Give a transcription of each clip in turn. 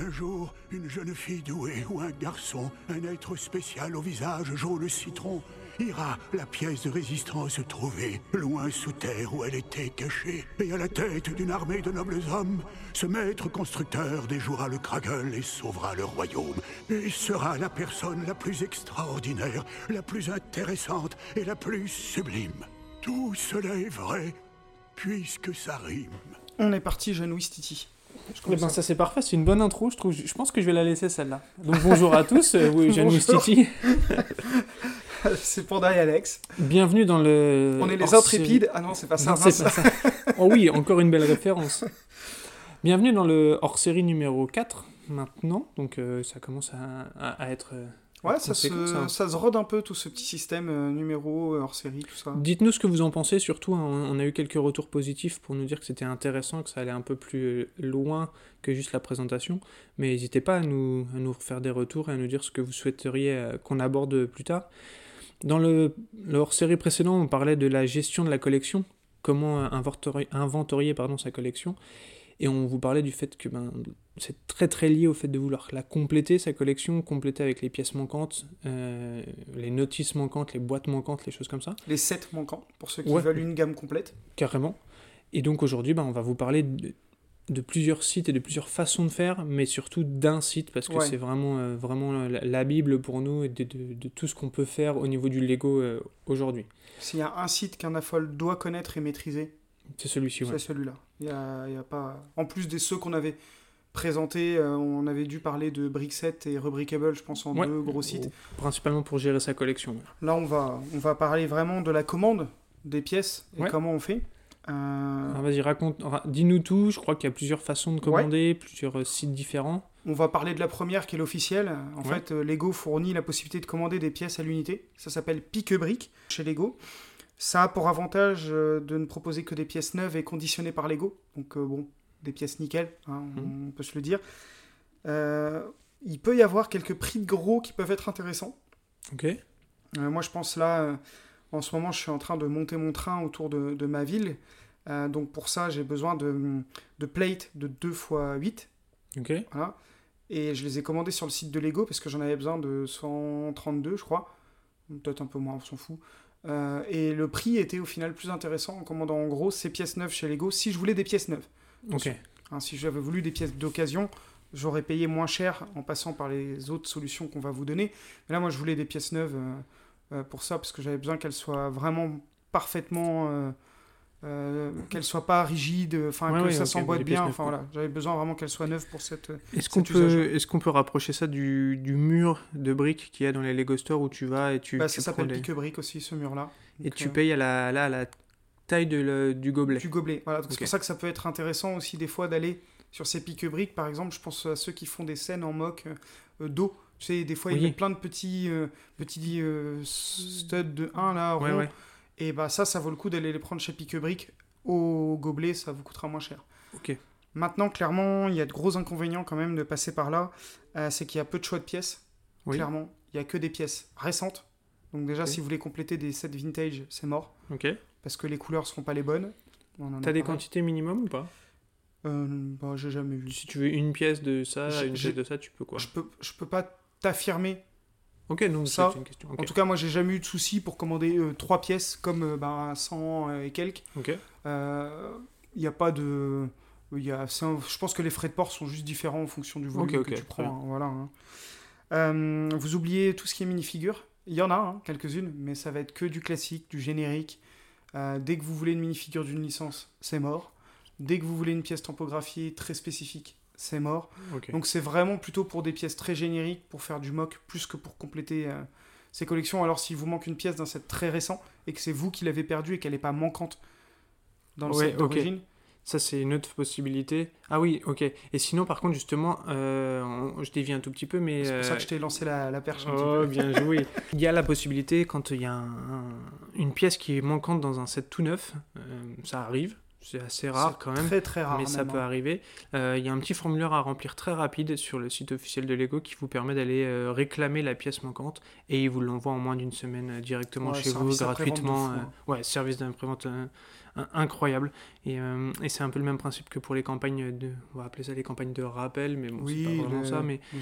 Un jour, une jeune fille douée ou un garçon, un être spécial au visage jaune citron, ira la pièce de résistance trouver, loin sous terre où elle était cachée, et à la tête d'une armée de nobles hommes, ce maître constructeur déjouera le Kragel et sauvera le royaume, et sera la personne la plus extraordinaire, la plus intéressante et la plus sublime. Tout cela est vrai, puisque ça rime. On est parti, Wistiti. Eh ben, ça c'est parfait, c'est une bonne intro, je trouve. Je pense que je vais la laisser celle-là. Donc bonjour à tous, euh, oui, jeune Bonjour. Wistiti. c'est Panda et Alex. Bienvenue dans le. On est les intrépides. Ah non, c'est pas ça. Non, pas ça. Oh oui, encore une belle référence. Bienvenue dans le hors-série numéro 4 maintenant. Donc euh, ça commence à, à- à être. euh, Ouais, ça se, ça. ça se rôde un peu tout ce petit système euh, numéro euh, hors série, tout ça. Dites-nous ce que vous en pensez, surtout, hein, on a eu quelques retours positifs pour nous dire que c'était intéressant, que ça allait un peu plus euh, loin que juste la présentation, mais n'hésitez pas à nous, à nous faire des retours et à nous dire ce que vous souhaiteriez qu'on aborde plus tard. Dans le, le hors-série précédent, on parlait de la gestion de la collection, comment inventorier, inventorier pardon, sa collection, et on vous parlait du fait que ben, c'est très très lié au fait de vouloir la compléter, sa collection, compléter avec les pièces manquantes, euh, les notices manquantes, les boîtes manquantes, les choses comme ça. Les 7 manquants, pour ceux qui Ouais. veulent une gamme complète. Carrément. Et donc aujourd'hui, ben, on va vous parler de, de plusieurs sites et de plusieurs façons de faire, mais surtout d'un site, parce que Ouais. c'est vraiment, euh, vraiment la, la Bible pour nous et de, de- de tout ce qu'on peut faire au niveau du Lego euh, aujourd'hui. S'il y a un site qu'un affol doit connaître et maîtriser, C'est celui-ci, ouais. c'est celui-là. Il y a, il y a pas... En plus des ceux qu'on avait présentés, euh, on avait dû parler de Brickset et Rebrickable, je pense, en Ouais. deux gros sites. Principalement pour gérer sa collection. Là, on va, on va parler vraiment de la commande des pièces et Ouais. comment on fait. Euh, Alors vas-y, raconte, ra- dis-nous tout. Je crois qu'il y a plusieurs façons de commander, plusieurs euh, sites différents. On va parler de la première qui est l'officielle. En Ouais. fait, Lego fournit la possibilité de commander des pièces à l'unité. Ça s'appelle pique-brique chez Lego. Ça a pour avantage euh, de ne proposer que des pièces neuves et conditionnées par Lego. Donc, euh, bon, des pièces nickel, hein, on peut se le dire. Euh, il peut y avoir quelques prix de gros qui peuvent être intéressants. Ok. Moi, je pense là, en ce moment, je suis en train de monter mon train autour de, de ma ville. Euh, donc, pour ça, j'ai besoin de, de plates de 2 x 8. Ok. Voilà. Et je les ai commandés sur le site de Lego parce que j'en avais besoin de 132, je crois. Peut-être un peu moins, on s'en fout. Euh, et le prix était au final plus intéressant en commandant en gros ces pièces neuves chez Lego si je voulais des pièces neuves. Hein, si j'avais voulu des pièces d'occasion, j'aurais payé moins cher en passant par les autres solutions qu'on va vous donner. Mais là, moi, je voulais des pièces neuves euh, euh, pour ça parce que j'avais besoin qu'elles soient vraiment parfaitement. Euh, qu'elles soient pas rigides, enfin Ouais, que ouais, ça s'emboîte bien. Enfin voilà, j'avais besoin vraiment qu'elles soient neuves pour cette. Est-ce qu'on peut, est qu'on peut rapprocher ça du, du mur de briques qu'il y a dans les Lego Store où tu vas et tu, Bah, tu ça s'appelle les- pique-brique aussi, ce mur-là. et tu euh, payes à la, là, à la taille de le- du gobelet. du gobelet. Voilà, c'est pour ça que ça peut être intéressant aussi des fois d'aller sur ces pique-briques. Par exemple, je pense à ceux qui font des scènes en mock euh, d'eau. Tu sais, des fois, Oui. ils mettent plein de petits, euh, petits euh, studs de 1 là, ouais. Et bah ça, ça vaut le coup d'aller les prendre chez pique-brique. Au gobelet, ça vous coûtera moins cher. Ok. Maintenant, clairement, il y a de gros inconvénients quand même de passer par là. Euh, c'est qu'il y a peu de choix de pièces. Oui. Clairement, il y a que des pièces récentes. Donc déjà, si vous voulez compléter des sets vintage, c'est mort. Ok. Parce que les couleurs seront pas les bonnes. T'as des quantités minimum ou pas? Euh, bah, j'ai jamais vu. Si tu veux une pièce de ça, une pièce de ça, tu peux quoi? Je peux, je peux pas t'affirmer. Ok, donc Ça, une question. En tout cas, moi, j'ai jamais eu de soucis pour commander euh, trois pièces comme euh, bah, 100 et quelques. Ok. Il n'y a pas de. Y a, un- je pense que les frais de port sont juste différents en fonction du volume que tu prends. hein, voilà, hein. Euh, vous oubliez tout ce qui est minifigure? Il y en a hein, quelques-unes, mais ça va être que du classique, du générique. Euh, dès que vous voulez une minifigure d'une licence, c'est mort. Dès que vous voulez une pièce tampographiée très spécifique, c'est mort. Donc c'est vraiment plutôt pour des pièces très génériques, pour faire du mock, plus que pour compléter euh, ces collections. Alors s'il vous manque une pièce d'un set très récent, et que c'est vous qui l'avez perdue et qu'elle n'est pas manquante dans le Ouais, set d'origine, Ça, c'est une autre possibilité. Ah oui, ok. Et sinon, par contre, justement, euh, on- je dévie un tout petit peu, mais. c'est pour ça euh, que je t'ai lancé la, la perche un petit Oh, peu. bien joué. Il y a la possibilité, quand il y a un- un- une pièce qui est manquante dans un set tout neuf, euh, ça arrive, c'est assez rare quand même, Très très rare. mais ça peut arriver. Euh, Il y a un petit formulaire à remplir très rapide sur le site officiel de Lego qui vous permet d'aller euh, réclamer la pièce manquante et il vous l'envoie en moins d'une semaine euh, directement Ouais, chez vous, gratuitement. ouais, service d'après-vente incroyable. Et, euh, et c'est un peu le même principe que pour les campagnes de, on va appeler ça les campagnes de rappel, mais bon, Oui, c'est pas vraiment le- ça. Mais le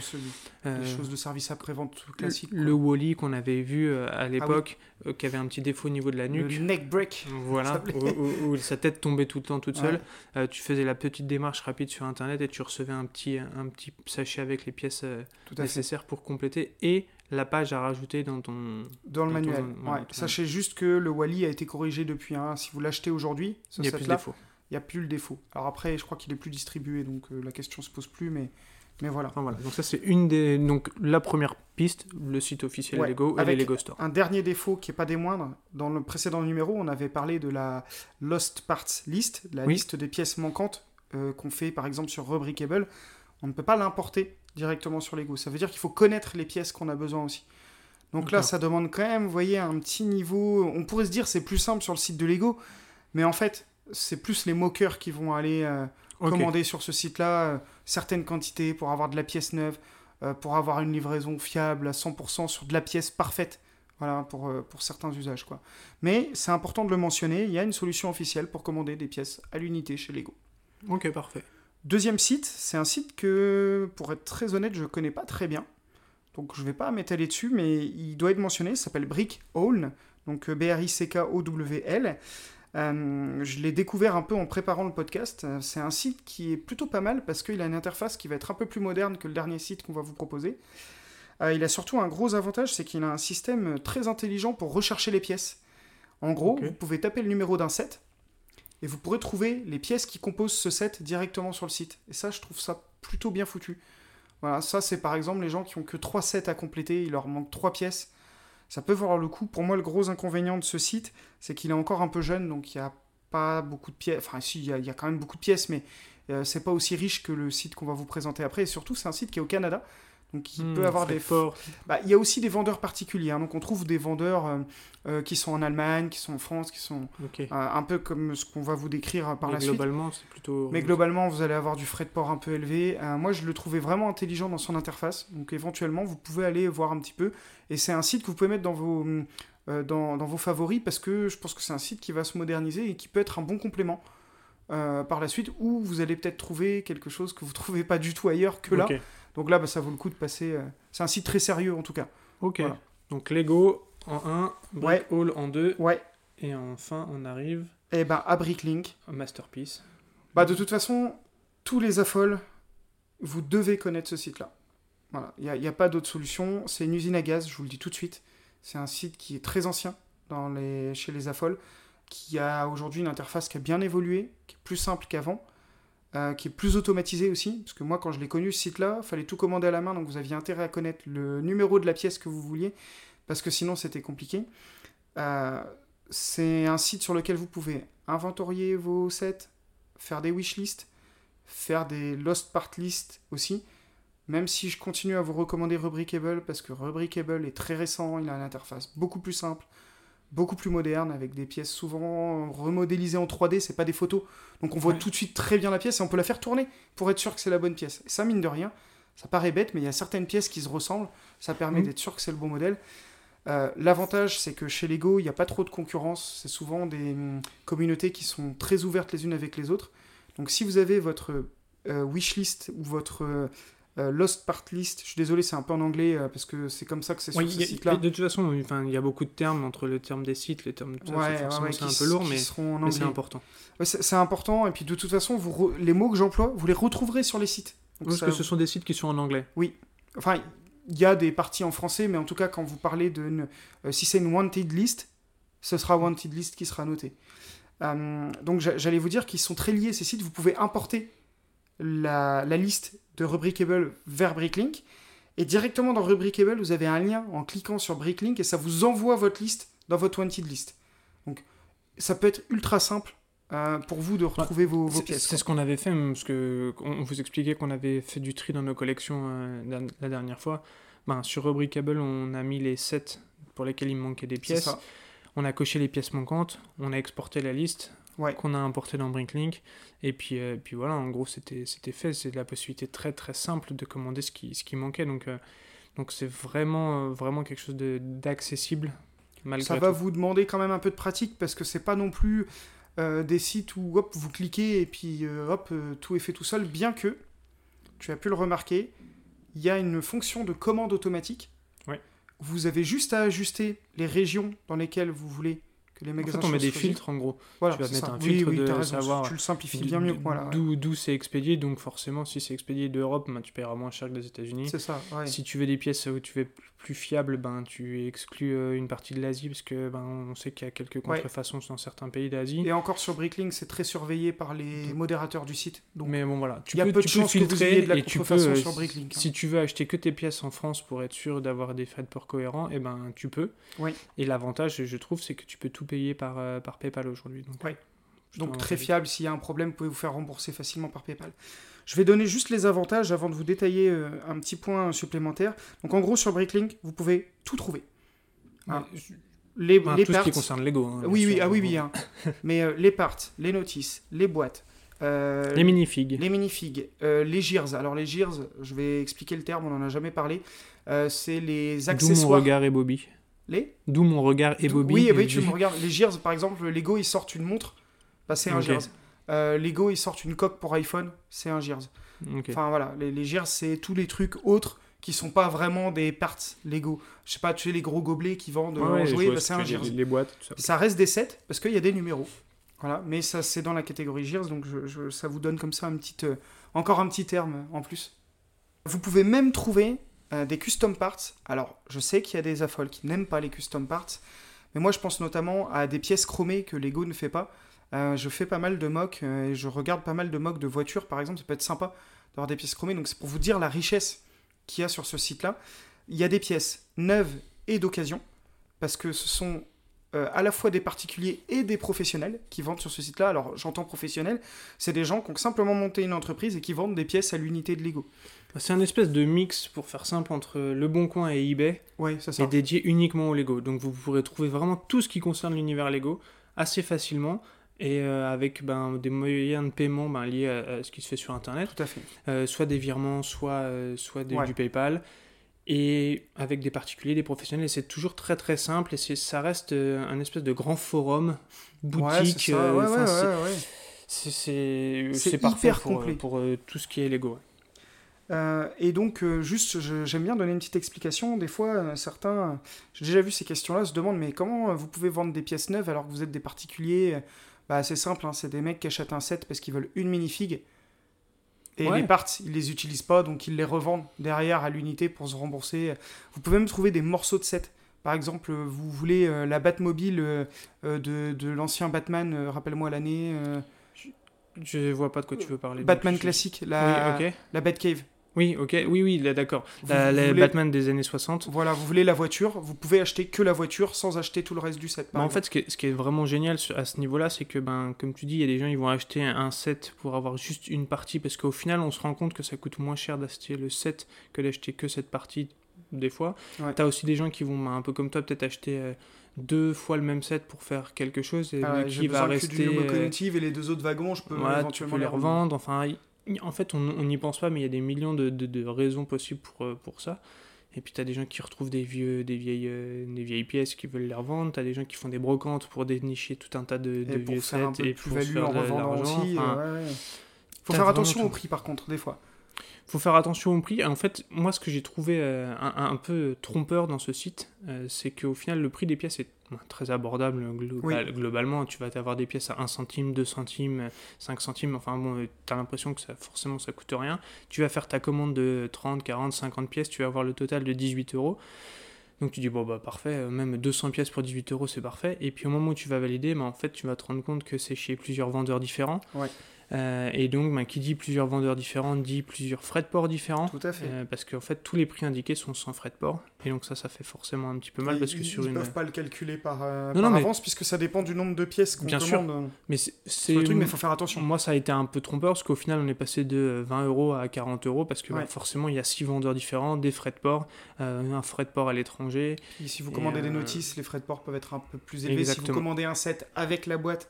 euh, les choses de service après-vente classique. le Wally qu'on avait vu euh, Ah à l'époque, euh, qui avait un petit défaut au niveau de la nuque. Le neck break. Voilà, où, où- où sa tête tombait tout le temps toute Ouais. seule. Euh, tu faisais la petite démarche rapide sur internet et tu recevais un petit, un petit sachet avec les pièces à fait. nécessaires pour compléter et la page à rajouter dans ton. Dans le Dans manuel. ouais. ton- Sachez juste que le Wally a été corrigé depuis. hein. Si vous l'achetez aujourd'hui, ce Il y a plus de set-là, défauts. il n'y a plus le défaut. Alors après, je crois qu'il est plus distribué, donc euh, la question se pose plus, mais, mais voilà. Enfin, voilà. Donc ça c'est une des donc la première piste, le site officiel Ouais, Lego et avec- les Lego Store. Un dernier défaut qui n'est pas des moindres, dans le précédent numéro, on avait parlé de la Lost Parts List, la Oui. liste des pièces manquantes euh, qu'on fait par exemple sur Rubricable. On ne peut pas l'importer directement sur Lego. Ça veut dire qu'il faut connaître les pièces qu'on a besoin aussi. Donc là, ça demande quand même, vous voyez, un petit niveau. On pourrait se dire c'est plus simple sur le site de Lego, mais en fait, c'est plus les moqueurs qui vont aller euh, commander sur ce site-là euh, certaines quantités pour avoir de la pièce neuve, euh, pour avoir une livraison fiable à 100% sur de la pièce parfaite. Voilà, pour, pour certains usages. Quoi. Mais c'est important de le mentionner, il y a une solution officielle pour commander des pièces à l'unité chez Lego. Ok parfait. Deuxième site, c'est un site que, pour être très honnête, je connais pas très bien. Donc je vais pas m'étaler dessus, mais il doit être mentionné, il s'appelle Brick Owl, donc euh, B-R-I-C-K-O-W-L. Euh, je l'ai découvert un peu en préparant le podcast. C'est un site qui est plutôt pas mal parce qu'il a une interface qui va être un peu plus moderne que le dernier site qu'on va vous proposer. Euh, il a surtout un gros avantage, c'est qu'il a un système très intelligent pour rechercher les pièces. En gros, vous pouvez taper le numéro d'un set et vous pourrez trouver les pièces qui composent ce set directement sur le site. Et ça, je trouve ça plutôt bien foutu. Voilà, ça c'est par exemple les gens qui ont que 3 sets à compléter, il leur manque 3 pièces. Ça peut valoir le coup. Pour moi, le gros inconvénient de ce site, c'est qu'il est encore un peu jeune, donc il n'y a pas beaucoup de pièces. Enfin, si, il y, a- quand même beaucoup de pièces, mais euh, c'est pas aussi riche que le site qu'on va vous présenter après. Et surtout, c'est un site qui est au Canada, donc il Hmm, peut avoir des ports. bah, il y a aussi des vendeurs particuliers. hein. Donc on trouve des vendeurs euh, euh, qui sont en Allemagne, qui sont en France, qui sont euh, un peu comme ce qu'on va vous décrire par Mais la suite. globalement c'est plutôt. Mais globalement, vous allez avoir du frais de port un peu élevé. Moi, je le trouvais vraiment intelligent dans son interface. Donc, éventuellement, vous pouvez aller voir un petit peu. Et c'est un site que vous pouvez mettre dans vos, dans, dans vos favoris parce que je pense que c'est un site qui va se moderniser et qui peut être un bon complément par la suite. Ou vous allez peut-être trouver quelque chose que vous trouvez pas du tout ailleurs que là. Donc là, bah, ça vaut le coup de passer. euh, C'est un site très sérieux en tout cas. Ok. Voilà. Donc Lego en 1, Brick Hall en 2 Ouais. et enfin on arrive Et ben à Bricklink. Masterpiece. Bah, de toute façon, tous les affoles, vous devez connaître ce site-là. Voilà, il n'y a, pas d'autre solution. C'est une usine à gaz, je vous le dis tout de suite. C'est un site qui est très ancien dans les, chez les affoles, qui a aujourd'hui une interface qui a bien évolué, qui est plus simple qu'avant, euh, qui est plus automatisée aussi. Parce que moi, quand je l'ai connu, ce site-là, fallait tout commander à la main, donc vous aviez intérêt à connaître le numéro de la pièce que vous vouliez, parce que sinon c'était compliqué. Euh, c'est un site sur lequel vous pouvez inventorier vos sets, faire des wishlists, faire des lost part lists aussi. Même si je continue à vous recommander Rubricable parce que Rubricable est très récent, il a une interface beaucoup plus simple, beaucoup plus moderne, avec des pièces souvent remodélisées en 3D, c'est pas des photos. Donc on voit Ouais. tout de suite très bien la pièce et on peut la faire tourner pour être sûr que c'est la bonne pièce. Et ça, mine de rien, ça paraît bête, mais il y a certaines pièces qui se ressemblent, ça permet Mhm. d'être sûr que c'est le bon modèle. Euh, L'avantage, c'est que chez Lego, il n'y a pas trop de concurrence. C'est souvent des hum, communautés qui sont très ouvertes les unes avec les autres. Donc si vous avez votre euh, wishlist ou votre euh, euh, lost part list, je suis désolé, c'est un peu en anglais euh, parce que c'est comme ça que c'est sur Oui, ce il y a- site-là. de toute façon, enfin, il y a beaucoup de termes entre le terme des sites, les termes. ça, Ouais, c'est forcément, ouais, ouais, c'est un peu lourd, mais, c'est important. Ouais, c'est important. Et puis de toute façon, vous re- les mots que j'emploie, vous les retrouverez sur les sites. Donc Parce ça- que ce sont des sites qui sont en anglais. Enfin, il y a des parties en français, mais en tout cas, quand vous parlez de. si c'est une wanted list, ce sera wanted list qui sera noté. Euh, donc j'a- j'allais vous dire qu'ils sont très liés ces sites. Vous pouvez importer la, la liste de Rubricable vers Bricklink. Et directement dans Rubricable, vous avez un lien en cliquant sur Bricklink et ça vous envoie votre liste dans votre wanted list. Donc ça peut être ultra simple euh, pour vous de retrouver vos, pièces. C'est ce qu'on avait fait, parce que on vous expliquait qu'on avait fait du tri dans nos collections euh, la, la dernière fois. Ben, sur Rubricable, on a mis les sets pour lesquels il manquait des pièces. On a coché les pièces manquantes, on a exporté la liste Ouais. qu'on a importé dans Bricklink. Et puis, euh, puis voilà, en gros, c'était fait. C'est la possibilité très très simple de commander ce qui, ce qui manquait. Donc, euh, donc c'est vraiment, euh, vraiment quelque chose d'accessible. Ça va vous demander quand même un peu de pratique parce que c'est pas non plus des sites où hop, vous cliquez et puis hop, tout est fait tout seul, bien que, tu as pu le remarquer, il y a une fonction de commande automatique. Ouais. Vous avez juste à ajuster les régions dans lesquelles vous voulez que les En magasins fait, on met des filtres en gros. Voilà, tu vas mettre ça. un Oui, filtre oui, de savoir Tu le simplifies bien mieux que moi là. ouais. D'où c'est expédié, donc forcément, si c'est expédié d'Europe, ben, tu paieras moins cher que des États-Unis. C'est ça, ouais. Si tu veux des pièces où tu veux plus fiable, ben tu exclus euh, une partie de l'Asie parce que ben on sait qu'il y a quelques Ouais. contrefaçons dans certains pays d'Asie. Et encore sur Bricklink, c'est très surveillé par les modérateurs du site. Donc, Mais bon voilà, tu il y a peux, peu de tu peux chances que vous filtrer ayez de la et tu peux, sur si- Bricklink, hein. Si tu veux acheter que tes pièces en France pour être sûr d'avoir des frais de port cohérents, et ben tu peux. Et l'avantage, je trouve, c'est que tu peux tout par, euh, par PayPal aujourd'hui. Donc, Ouais. très fiable, s'il y a un problème, vous pouvez vous faire rembourser facilement par PayPal. Je vais donner juste les avantages avant de vous détailler euh, un petit point supplémentaire. Donc en gros sur Bricklink, vous pouvez tout trouver. Ouais, je- Les, enfin, les tout parts, ce qui concerne Lego. hein, oui oui sûr. ah oui oui hein. mais euh, les parts, les notices, les boîtes, euh, Les minifigs. les minifigs, euh, les gears. Alors les gears, je vais expliquer le terme, on en a jamais parlé. C'est les D'où mon accessoires. regard et Bobby. Les D'où mon regard et Bobby. Oui, euh, oui, tu me regardes. Les Gears, par exemple, Lego, ils sortent une montre, bah, c'est un Ok. Gears. Euh, Lego, ils sortent une coque pour iPhone, c'est un Gears. Enfin voilà, les, les Gears, c'est tous les trucs autres qui sont pas vraiment des parts Lego. Je sais pas, tu sais, les gros gobelets qui vendent Ouais, en ouais, je jouets, bah, ce c'est un les- Gears. Les, boîtes, tout ça. Ça reste des sets parce qu'il y a des numéros. Voilà, mais ça, c'est dans la catégorie Gears, donc je- je- ça vous donne comme ça un petit, euh, encore un petit terme en plus. Vous pouvez même trouver euh, des custom parts. Alors, je sais qu'il y a des affoles qui n'aiment pas les custom parts, mais moi je pense notamment à des pièces chromées que Lego ne fait pas. Euh, je fais pas mal de mocks euh, et je regarde pas mal de mocks de voitures par exemple, ça peut être sympa d'avoir des pièces chromées, donc c'est pour vous dire la richesse qu'il y a sur ce site-là. Il y a des pièces neuves et d'occasion, parce que ce sont à la fois des particuliers et des professionnels qui vendent sur ce site-là. Alors j'entends professionnels, c'est des gens qui ont simplement monté une entreprise et qui vendent des pièces à l'unité de Lego. C'est un espèce de mix, pour faire simple, entre Le Bon Coin et eBay, Ouais, ça. et dédié uniquement au Lego. Donc vous pourrez trouver vraiment tout ce qui concerne l'univers Lego assez facilement et euh, avec ben, des moyens de paiement ben, liés à, à ce qui se fait sur Internet, Tout à fait. Euh, soit des virements, soit, euh, soit des- Ouais. du PayPal, et avec des particuliers, des professionnels. Et c'est toujours très très simple et ça reste un espèce de grand forum, boutique. c'est Ouais, c'est- parfait hyper pour, complet. pour tout ce qui est Lego. Euh, et donc, euh, juste, j'aime bien donner une petite explication. Des fois, euh, certains, j'ai déjà vu ces questions-là, se demandent mais comment vous pouvez vendre des pièces neuves alors que vous êtes des particuliers? Bah, c'est simple, hein, c'est des mecs qui achètent un set parce qu'ils veulent une minifig. Et Ouais. les parts, ils les utilisent pas, donc ils les revendent derrière à l'unité pour se rembourser. Vous pouvez même trouver des morceaux de set. Par exemple, vous voulez la Batmobile de, de l'ancien Batman, rappelle-moi l'année. Je vois pas de quoi tu veux parler. donc Batman je- classique, la, Oui, la Batcave. Oui, ok. Oui, oui, là, d'accord. La- vous les voulez- Batman des années 60. Voilà, vous voulez la voiture, vous pouvez acheter que la voiture sans acheter tout le reste du set. Bah, en fait, ce qui, est, ce qui est vraiment génial à ce niveau-là, c'est que, ben, comme tu dis, il y a des gens qui vont acheter un, set pour avoir juste une partie, parce qu'au final, on se rend compte que ça coûte moins cher d'acheter le set que d'acheter que cette partie, des fois. Ouais. T'as aussi des gens qui vont, ben, un peu comme toi, peut-être acheter euh, deux fois le même set pour faire quelque chose, et Ah, qui va besoin que rester... d'une euh, locomotive et les deux autres wagons, je peux tu éventuellement peux les revendre. Enfin, en fait, on n'y pense pas, mais il y a des millions de, de- de raisons possibles pour, euh, pour ça. Et puis, tu as des gens qui retrouvent des, vieux, des, vieilles, euh, des vieilles pièces qui veulent les revendre. Tu as des gens qui font des brocantes pour dénicher tout un tas de, de Et pour vieux faire un sets peu et de pour plus-value en revendant aussi. Enfin, euh, ouais, ouais. Faut faire attention au prix par contre, des fois. Faut faire attention au prix. En fait, moi, ce que j'ai trouvé euh, un, un peu trompeur dans ce site, euh, c'est qu'au final, le prix des pièces est bon, très abordable global- globalement. Tu vas avoir des pièces à 1 centime, 2 centimes, euh, 5 centimes. Enfin bon, tu as l'impression que ça, forcément, ça coûte rien. Tu vas faire ta commande de 30, 40, 50 pièces, tu vas avoir le total de 18 euros. Donc tu dis, bon, bah parfait, euh, même 200 pièces pour 18 euros, c'est parfait. Et puis au moment où tu vas valider, bah, en fait, tu vas te rendre compte que c'est chez plusieurs vendeurs différents. Ouais. Euh, et donc, bah, qui dit plusieurs vendeurs différents dit plusieurs frais de port différents. Tout à fait. Euh, parce qu'en fait, tous les prix indiqués sont sans frais de port. Et donc, ça, ça fait forcément un petit peu mal Et parce que ils, sur ils une. peuvent pas le calculer par, euh, Non, par non, mais- avance puisque ça dépend du nombre de pièces qu'on Bien sûr. Mais c'est. le truc, mais il faut faire attention. Moi, ça a été un peu trompeur parce qu'au final, on est passé de 20 euros à 40 euros parce que bah, Ouais. forcément, il y a 6 vendeurs différents, des frais de port, un frais de port à l'étranger. Si vous commandez des notices, les frais de port peuvent être un peu plus élevés. Si exactement. vous commandez un set avec la boîte,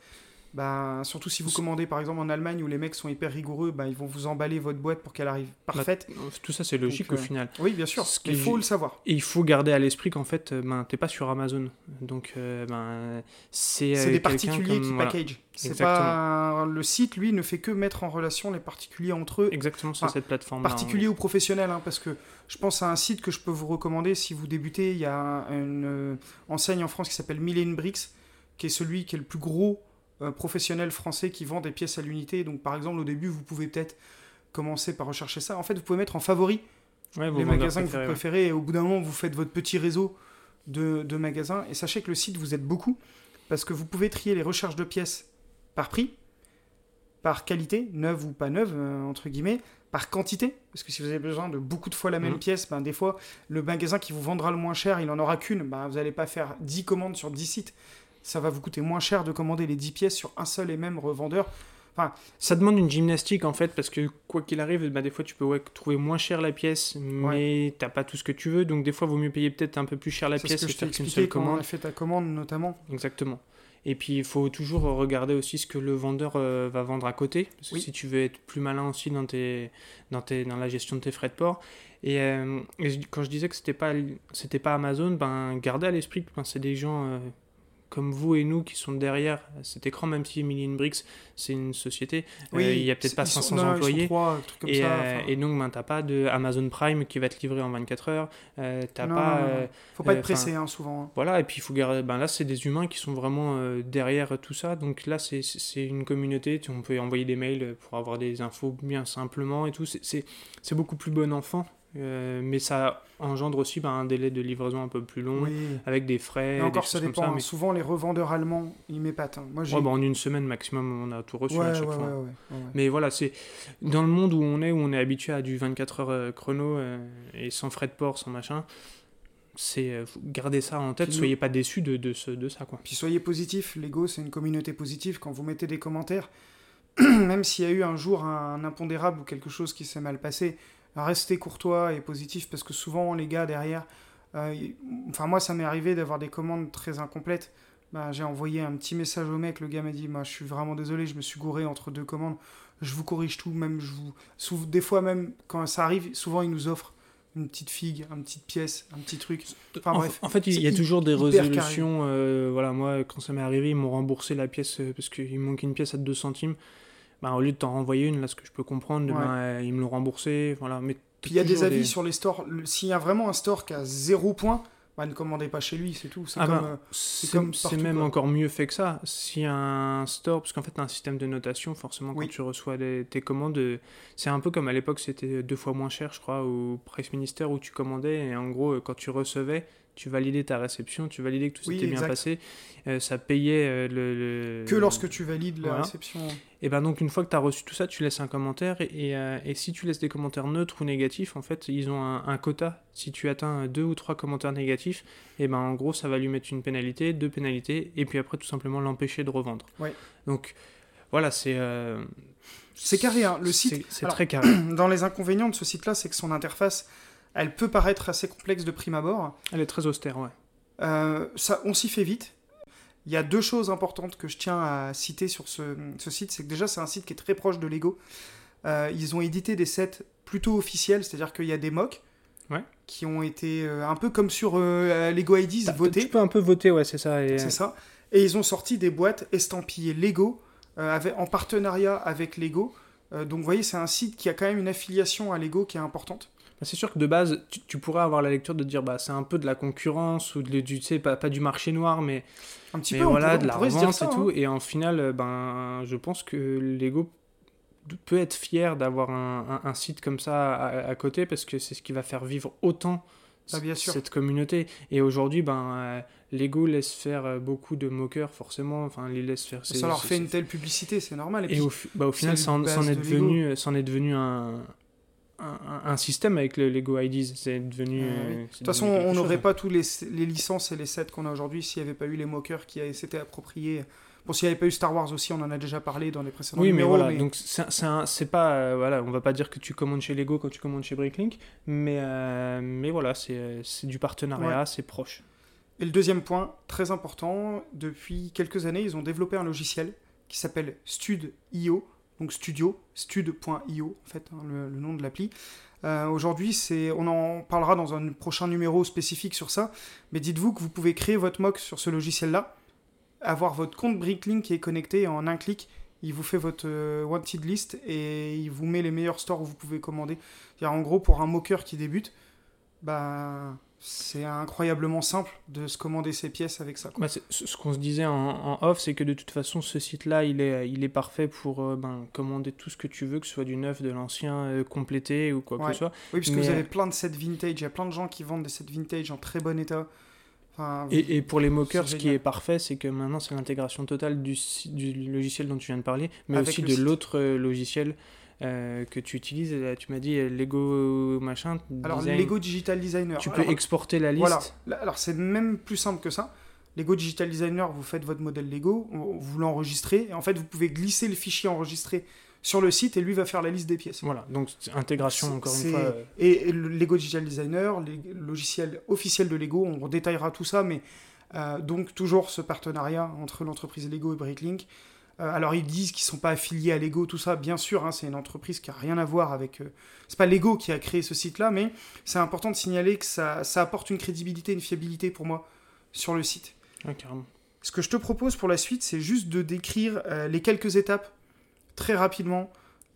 bah, surtout si vous commandez par exemple en Allemagne où les mecs sont hyper rigoureux, bah, ils vont vous emballer votre boîte pour qu'elle arrive parfaite. Tout ça, c'est logique Donc, au euh, final. Oui, bien sûr, Ce il faut le savoir. Et il faut garder à l'esprit qu'en fait, euh, ben, t'es pas sur Amazon. Donc, euh, ben, c'est. C'est des particuliers comme- qui voilà. package. C'est pas le site, lui, ne fait que mettre en relation les particuliers entre eux, Exactement sur Enfin, cette plateforme. particuliers ou professionnels, hein, parce que je pense à un site que je peux vous recommander si vous débutez. Il y a une enseigne en France qui s'appelle Million Bricks, qui est celui qui est le plus gros euh, professionnel français qui vend des pièces à l'unité. Donc, par exemple, au début, vous pouvez peut-être commencer par rechercher ça. En fait, vous pouvez mettre en favori Ouais, les magasins que vous ouais. préférez et au bout d'un moment vous faites votre petit réseau de, de magasins et sachez que le site vous aide beaucoup parce que vous pouvez trier les recherches de pièces par prix, par qualité, neuve ou pas neuve euh, entre guillemets, par quantité parce que si vous avez besoin de beaucoup de fois la même Mhm. pièce, ben, des fois le magasin qui vous vendra le moins cher il en aura qu'une, ben, vous n'allez pas faire 10 commandes sur 10 sites. Ça va vous coûter moins cher de commander les 10 pièces sur un seul et même revendeur. Ça demande une gymnastique en fait, parce que quoi qu'il arrive, bah, des fois tu peux ouais, trouver moins cher la pièce, mais t'as pas tout ce que tu veux, donc des fois vaut mieux payer peut-être un peu plus cher la pièce ce que t'ai faire qu'une seule on commande. a fait ta commande notamment. Exactement. Et puis il faut toujours regarder aussi ce que le vendeur euh, va vendre à côté, parce que Oui. si tu veux être plus malin aussi dans, tes, dans, tes, dans la gestion de tes frais de port. Et, euh, et quand je disais que c'était pas c'était pas Amazon, ben gardez à l'esprit que ben, c'est des gens euh, comme vous et nous qui sont derrière cet écran, même si Million Bricks c'est une société, euh, il y a peut-être pas ils sont- 500 non, employés. comme Et, ça, euh, et donc, ben, t'as pas de Amazon Prime qui va te livrer en 24 heures. euh, Non, pas. non, euh, Faut pas être pressé, hein, souvent. hein. voilà, et puis il faut garder. Ben là, c'est des humains qui sont vraiment derrière tout ça. Donc là, c'est- une communauté. tu- On peut envoyer des mails pour avoir des infos bien simplement et tout. C'est beaucoup plus bon enfant. Euh, mais ça engendre aussi ben, un délai de livraison un peu plus long, Oui. avec des frais. Des encore, ça dépend. ça, hein. mais- Souvent, les revendeurs allemands, ils m'épatent. hein. Moi. Ouais, ben, en une semaine maximum, on a tout reçu ouais, à chaque ouais, fois. Mais voilà, c'est dans le monde où on est, où on est habitué à du 24 heures euh, chrono euh, et sans frais de port, sans machin, c'est euh, garder ça en tête, Puis soyez pas déçus de, de, ce, de ça quoi. Puis soyez positifs. Lego, c'est une communauté positive. Quand vous mettez des commentaires, même s'il y a eu un jour un impondérable ou quelque chose qui s'est mal passé, restez courtois et positif parce que souvent, les gars derrière. euh, Enfin, moi, ça m'est arrivé d'avoir des commandes très incomplètes. Bah, j'ai envoyé un petit message au mec. Le gars m'a dit bah, Je suis vraiment désolé, je me suis gouré entre deux commandes. Je vous corrige tout. Même je vous... Des fois, même quand ça arrive, souvent, ils nous offrent une petite figue, une petite pièce, un petit truc. Enfin, en, bref, en fait, il y a toujours des résolutions. euh, voilà, moi, quand ça m'est arrivé, ils m'ont remboursé la pièce euh, parce qu'il manquait une pièce à 2 centimes. Bah, au lieu de t'en renvoyer une, là, ce que je peux comprendre, Ouais. ben, euh, ils me l'ont remboursé. Voilà, mais Puis il y a des avis sur les stores. Le- S'il y a vraiment un store qui a zéro point, bah, ne commandez pas chez lui, c'est tout. C'est Ah comme, ben, euh, même quoi. encore mieux fait que ça. Si un store, parce qu'en fait, tu as un système de notation, forcément, quand tu reçois tes commandes, euh, c'est un peu comme à l'époque, c'était deux fois moins cher, je crois, au Price Minister où tu commandais, et en gros, euh, quand tu recevais, tu validais ta réception, tu validais que tout Oui, s'était bien passé, euh, ça payait euh, le, le- que lorsque tu valides la voilà. réception. Et ben donc, une fois que tu as reçu tout ça, tu laisses un commentaire, et, et, euh, et si tu laisses des commentaires neutres ou négatifs, en fait, ils ont un, un quota. Si tu atteins deux ou trois commentaires négatifs, et ben en gros, ça va lui mettre une pénalité, deux pénalités, et puis après, tout simplement l'empêcher de revendre. Ouais. Donc, voilà, c'est. C'est carré, hein, le site- c'est- très carré. Dans les inconvénients de ce site-là, c'est que son interface, elle peut paraître assez complexe de prime abord. Elle est très austère, ouais. Euh, ça, on s'y fait vite. Il y a deux choses importantes que je tiens à citer sur ce, ce site. C'est que déjà, c'est un site qui est très proche de Lego. Euh, ils ont édité des sets plutôt officiels, c'est-à-dire qu'il y a des mocks Ouais. qui ont été euh, un peu comme sur Lego IDs, votés. Tu peux un peu voter, ouais, c'est ça. et- C'est ça. Et ils ont sorti des boîtes estampillées Lego avec- en partenariat avec Lego. Donc vous voyez, c'est un site qui a quand même une affiliation à Lego qui est importante. Bah, C'est sûr que de base, tu, tu pourrais avoir la lecture de dire bah c'est un peu de la concurrence ou de, du, tu sais, pas, pas du marché noir, mais, Un petit mais peu, on voilà, de la revente ça, et tout. hein. Et en final, euh, ben, je pense que Lego peut être fier d'avoir un, un- un site comme ça à, à côté parce que c'est ce qui va faire vivre autant Ah, bien sûr. cette communauté. Et aujourd'hui, ben, euh, Lego laisse faire euh, beaucoup de moqueurs, forcément. Enfin, les laisse faire. Ça leur fait une telle publicité, c'est normal. Et, Et puis, au, bah, au final, ça en, est de devenu, ça en est devenu un, un, un système avec le Lego IDs. C'est devenu. Euh, euh, oui. De toute façon, on n'aurait pas tous les, les licences et les sets qu'on a aujourd'hui s'il n'y avait pas eu les moqueurs qui s'étaient appropriés. Bon, s'il n'y avait pas eu Star Wars aussi, on en a déjà parlé dans les précédents Oui, mais numéros. voilà, donc c'est pas, euh, voilà, on va pas dire que tu commandes chez Lego quand tu commandes chez Bricklink, mais, euh, mais voilà, c'est c'est du partenariat, c'est proche. Et le deuxième point, très important, depuis quelques années, ils ont développé un logiciel qui s'appelle Stud.io, donc studio, stud.io en fait, hein, le, nom de l'appli. Euh, Aujourd'hui, on en parlera dans un prochain numéro spécifique sur ça, mais dites-vous que vous pouvez créer votre mock sur ce logiciel-là, avoir votre compte Bricklink qui est connecté en un clic, il vous fait votre euh, wanted list et il vous met les meilleurs stores où vous pouvez commander. C'est-à-dire, en gros, pour un mocker qui débute, bah, c'est incroyablement simple de se commander ses pièces avec ça. quoi. Bah, ce qu'on se disait en, en off, c'est que de toute façon, ce site-là, il est, il est parfait pour euh, ben, commander tout ce que tu veux, que ce soit du neuf, de l'ancien, euh, complété ou quoi que ce soit. Oui, parce que Mais, vous euh, avez plein de sets vintage, il y a plein de gens qui vendent des sets vintage en très bon état. Enfin, Et, et pour les C'est ce qui est parfait, c'est que maintenant, c'est l'intégration totale du, du logiciel dont tu viens de parler, mais Avec aussi de l'autre logiciel euh, que tu utilises. Là, tu m'as dit euh, Lego machin. Alors, design. Lego Digital Designer. Tu peux exporter la liste. Voilà. Là, Alors, c'est même plus simple que ça. Lego Digital Designer, vous faites votre modèle Lego, vous l'enregistrez, et en fait, vous pouvez glisser le fichier enregistré sur le site, et lui va faire la liste des pièces. Voilà, donc intégration, encore une fois. euh, Et, et le Lego Digital Designer, les logiciels officiels de Lego, on détaillera tout ça, mais euh, donc toujours ce partenariat entre l'entreprise Lego et Bricklink. Euh, alors ils disent qu'ils sont pas affiliés à Lego, tout ça, bien sûr, hein, c'est une entreprise qui a rien à voir avec. Euh, c'est pas Lego qui a créé ce site-là, mais c'est important de signaler que ça, ça apporte une crédibilité, une fiabilité pour moi sur le site. Ce que je te propose pour la suite, c'est juste de décrire euh, les quelques étapes très rapidement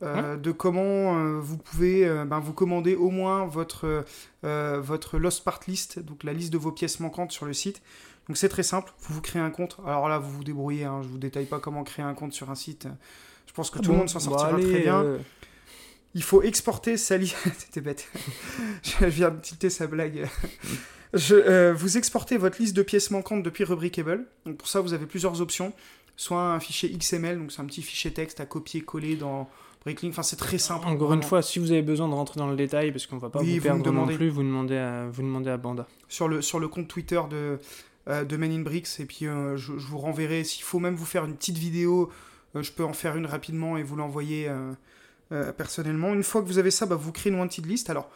euh, de comment euh, vous pouvez ben, vous commander au moins votre, votre Lost Part List, donc la liste de vos pièces manquantes sur le site. Donc c'est très simple, vous vous créez un compte. Alors là, vous vous débrouillez, hein, je vous détaille pas comment créer un compte sur un site. Je pense que tout le Bon, monde s'en bah, sortira allez, très bien. euh, Il faut exporter sa liste. T'étais bête. je viens de tilter sa blague. Je, euh, vous exportez votre liste de pièces manquantes depuis Rubricable. Donc pour ça, vous avez plusieurs options. Soit un fichier XML, donc c'est un petit fichier texte à copier-coller dans Bricklink. Enfin, c'est très simple. Encore une fois, si vous avez besoin de rentrer dans le détail, parce qu'on va pas Oui, vous vous perdre non demandez. plus, vous demandez à, vous demandez à Banda. sur le, sur le compte Twitter de, de Men in Bricks. Et puis, euh, je, je vous renverrai. S'il faut même vous faire une petite vidéo, euh, je peux en faire une rapidement et vous l'envoyer euh, euh, personnellement. Une fois que vous avez ça, bah, vous créez une wanted list. Alors,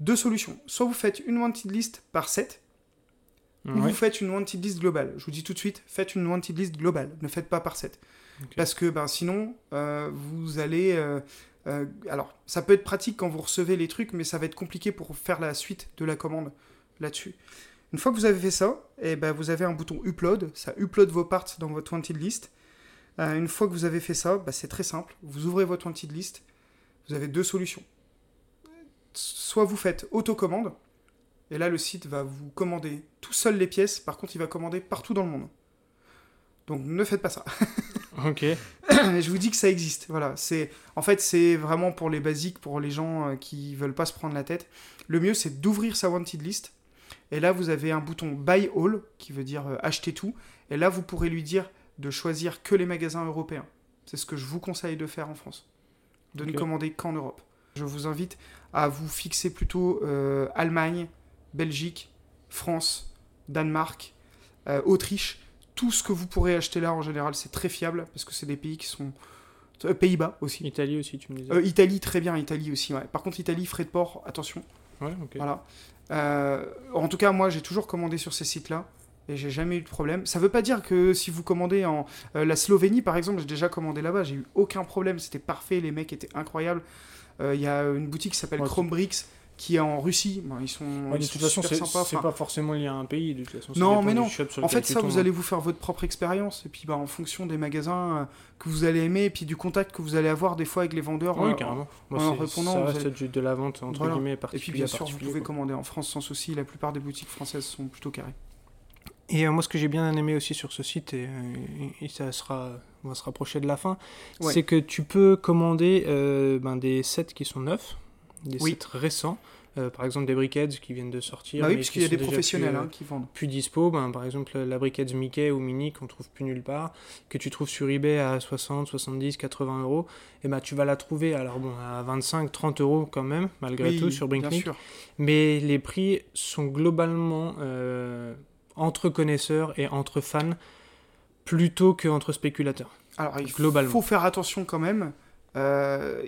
deux solutions. Soit vous faites une wanted list par set, ou vous faites une wanted list globale. Je vous dis tout de suite, faites une wanted list globale. Ne faites pas par set. Parce que ben, sinon, euh, vous allez... euh, euh, alors, ça peut être pratique quand vous recevez les trucs, mais ça va être compliqué pour faire la suite de la commande là-dessus. Une fois que vous avez fait ça, eh ben, vous avez un bouton Upload. Ça upload vos parts dans votre wanted list. Euh, une fois que vous avez fait ça, bah, c'est très simple. Vous ouvrez votre wanted list. Vous avez deux solutions. Soit vous faites autocommande, et là le site va vous commander tout seul les pièces. Par contre, il va commander partout dans le monde. Donc ne faites pas ça. Ok. Et je vous dis que ça existe. Voilà, c'est en fait c'est vraiment pour les basiques, pour les gens euh, qui veulent pas se prendre la tête. Le mieux c'est d'ouvrir sa wanted list. Et là vous avez un bouton Buy All qui veut dire euh, acheter tout. Et là vous pourrez lui dire de choisir que les magasins européens. C'est ce que je vous conseille de faire en France. De ne Ok. commander qu'en Europe. Je vous invite à vous fixer plutôt euh, Allemagne, Belgique, France, Danemark, euh, Autriche. Tout ce que vous pourrez acheter là en général c'est très fiable parce que c'est des pays qui sont euh, Pays-Bas aussi. Italie aussi, tu me disais. Italie, très bien, Italie aussi. Ouais. Par contre, Italie, frais de port, attention. Ouais, ok. Voilà. Euh, en tout cas, moi, j'ai toujours commandé sur ces sites-là et j'ai jamais eu de problème. Ça veut pas dire que si vous commandez en euh, la Slovénie, par exemple, j'ai déjà commandé là-bas, j'ai eu aucun problème. C'était parfait, les mecs étaient incroyables. Euh, Il y a une boutique qui s'appelle Ouais, Chrome Bricks qui est en Russie. Bon, ils sont, Ouais, de toute façon, c'est sympas. c'est Enfin, pas forcément lié à un pays. De toute façon, Non, mais non. En fait, ça, vous allez vous faire votre propre expérience, et puis bah, en fonction des magasins euh, que vous allez aimer, et puis du contact que vous allez avoir des fois avec les vendeurs. Oui, euh, carrément. en Moi, c'est- répondant, ça reste allez- de la vente entre Voilà. guillemets Et puis bien sûr, vous pouvez quoi. commander en France sans souci. La plupart des boutiques françaises sont plutôt carrées. Et euh, moi, ce que j'ai bien aimé aussi sur ce site, et, et ça sera, on va se rapprocher de la fin, Ouais. c'est que tu peux commander euh, ben, des sets qui sont neufs, des Oui. sets récents, euh, par exemple des briquettes qui viennent de sortir. Bah oui, puisqu'il qui y a des professionnels plus, euh, hein, qui vendent. plus dispo, ben, par exemple la briquette Mickey ou Mini qu'on trouve plus nulle part, que tu trouves sur eBay à 60, 70, 80 euros, et ben tu vas la trouver alors bon à 25, 30 euros quand même malgré Oui, tout sur sûr. mais les prix sont globalement euh, entre connaisseurs et entre fans plutôt qu'entre spéculateurs. Alors, il Globalement. faut faire attention quand même. Euh,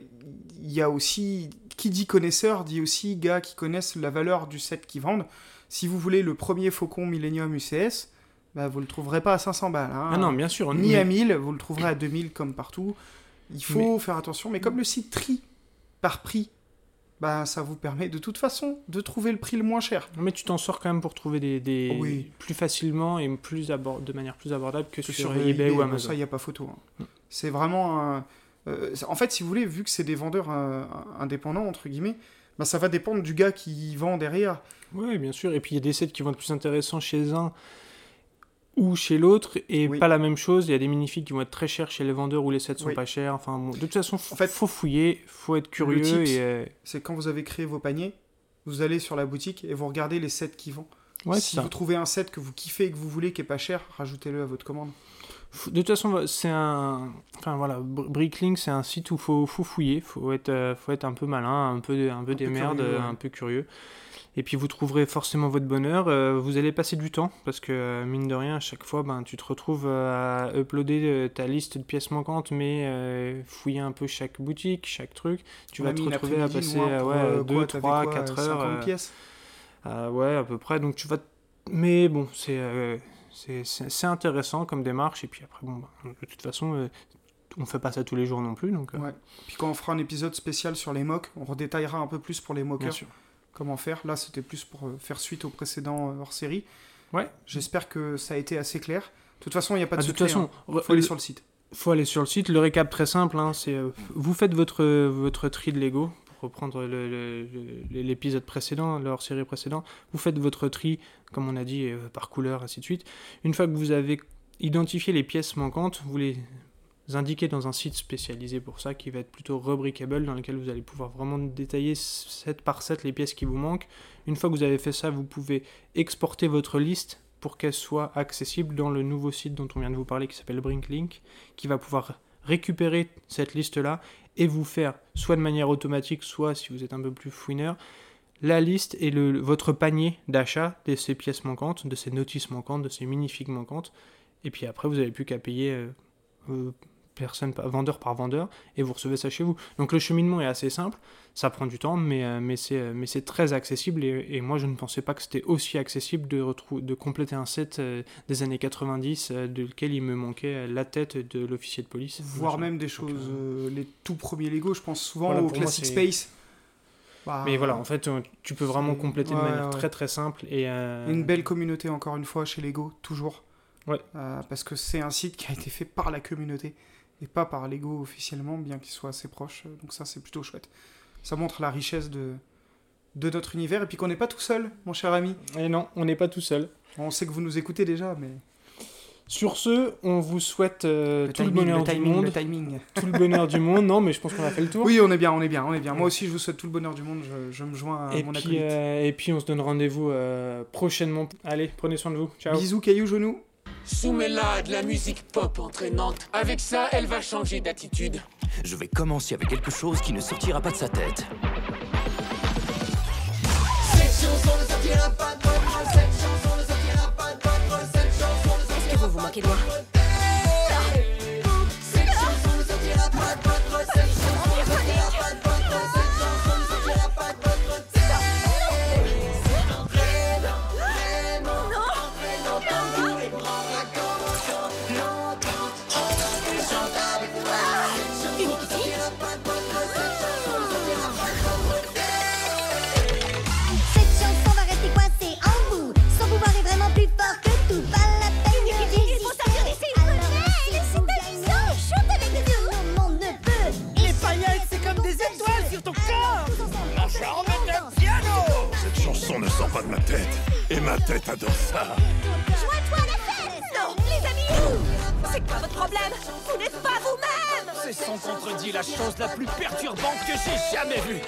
Il y a aussi, qui dit connaisseur, dit aussi gars qui connaissent la valeur du set qu'ils vendent. Si vous voulez le premier Faucon Millennium UCS, bah, vous le trouverez pas à 500 balles. hein. Ah non, bien sûr. Ni mais- à 1000, vous le trouverez à 2000 comme partout. Il faut faire attention, mais comme le site trie par prix, bah, ça vous permet de toute façon de trouver le prix le moins cher. Mais tu t'en sors quand même pour trouver des, des- Oui. plus facilement et plus abord- de manière plus abordable que, que sur, sur eBay, ou bon, Amazon. Ça, il n'y a pas photo. hein. C'est vraiment un- euh, en fait, si vous voulez, vu que c'est des vendeurs euh, indépendants, entre guillemets, bah, ça va dépendre du gars qui vend derrière. Oui, bien sûr. Et puis il y a des sets qui vont être plus intéressants chez un ou chez l'autre et Oui. pas la même chose. Il y a des minifigs qui vont être très chers chez les vendeurs où les sets sont Oui. pas chers. Enfin, bon, de toute façon, En fait, faut fouiller, faut être curieux euh, C'est quand vous avez créé vos paniers, vous allez sur la boutique et vous regardez les sets qui vendent. ouais, si vous trouvez un set que vous kiffez et que vous voulez qui est pas cher, rajoutez-le à votre commande. De toute façon, c'est un. Enfin voilà, Br- Bricklink, c'est un site où faut, faut fouiller, faut être, euh, faut être un peu malin, un peu, un peu des merdes, ouais. un peu curieux. Et puis vous trouverez forcément votre bonheur. euh, vous allez passer du temps parce que euh, mine de rien, à chaque fois, ben, tu te retrouves à uploader ta liste de pièces manquantes, mais euh, fouiller un peu chaque boutique, chaque truc. Tu vas te retrouver à passer moi, euh, pour, ouais, euh, 2, quoi, t'avais 3, quoi, 4 heures. 50 euh, pièces? ouais, à peu près. Donc tu vas. Mais bon, c'est c'est- intéressant comme démarche. Et puis après, bon, bah, de toute façon, euh, on fait pas ça tous les jours non plus. Donc, euh, Ouais. Puis quand on fera un épisode spécial sur les mocks, on redétaillera un peu plus pour les sûr. comment faire. Là, c'était plus pour euh, faire suite au précédent euh, hors série. Ouais. J'espère que ça a été assez clair. De toute façon, il n'y a pas de Ah, de toute façon, hein. faut aller le- sur le site. faut aller sur le site. Le récap très simple, hein, c'est euh, vous faites votre, votre tri de Lego, reprendre l'épisode précédent, leur série précédent. Vous faites votre tri, comme on a dit, euh, par couleur, ainsi de suite. Une fois que vous avez identifié les pièces manquantes, vous les indiquez dans un site spécialisé pour ça, qui va être plutôt Rubricable, dans lequel vous allez pouvoir vraiment détailler set par set les pièces qui vous manquent. Une fois que vous avez fait ça, vous pouvez exporter votre liste pour qu'elle soit accessible dans le nouveau site dont on vient de vous parler, qui s'appelle Brinklink, qui va pouvoir récupérer cette liste-là et vous faire, soit de manière automatique, soit si vous êtes un peu plus fouineur, la liste et le, votre panier d'achat de ces pièces manquantes, de ces notices manquantes, de ces minifigs manquantes. Et puis après, vous n'avez plus qu'à payer euh, euh, personne, vendeur par vendeur, et vous recevez ça chez vous. Donc le cheminement est assez simple, ça prend du temps, mais, euh, mais c'est euh, mais c'est très accessible, et, et moi je ne pensais pas que c'était aussi accessible de, de compléter un set euh, des années 90, euh, de lequel il me manquait la tête de l'officier de police. Voire même des choses, euh, les tout premiers Lego, je pense souvent Voilà, au moi, Classic Space. Bah, Mais voilà, en fait, tu peux vraiment compléter de manière ouais. très très simple. Et, euh, Une belle communauté, encore une fois, chez Lego, toujours. Ouais. Euh, parce que c'est un site qui a été fait par la communauté et pas par Lego officiellement, bien qu'il soit assez proche. Donc ça, c'est plutôt chouette. Ça montre la richesse de, de notre univers et puis qu'on n'est pas tout seul, mon cher ami. Et non, on n'est pas tout seul. On sait que vous nous écoutez déjà, mais Sur ce, on vous souhaite euh, le tout le bonheur le du monde. le timing. Tout le bonheur du monde. Non, mais je pense qu'on a fait le tour. Oui, on est bien, on est bien, on est bien. Moi aussi, je vous souhaite tout le bonheur du monde. Je, je me joins à et, mon puis, acolyte. euh, et puis, on se donne rendez-vous euh, prochainement. Allez, prenez soin de vous. Ciao. Bisous, cailloux, genoux. Soumets-la à de la musique pop entraînante. Avec ça, elle va changer d'attitude. Je vais commencer avec quelque chose qui ne sortira pas de sa tête. Est-ce que vous vous moquez de moi? Cette ma tête adore ça. Joins-toi à la fête. Non, les amis C'est quoi votre problème? Vous n'êtes pas vous-même C'est sans contredit la chose la plus perturbante que j'ai jamais vue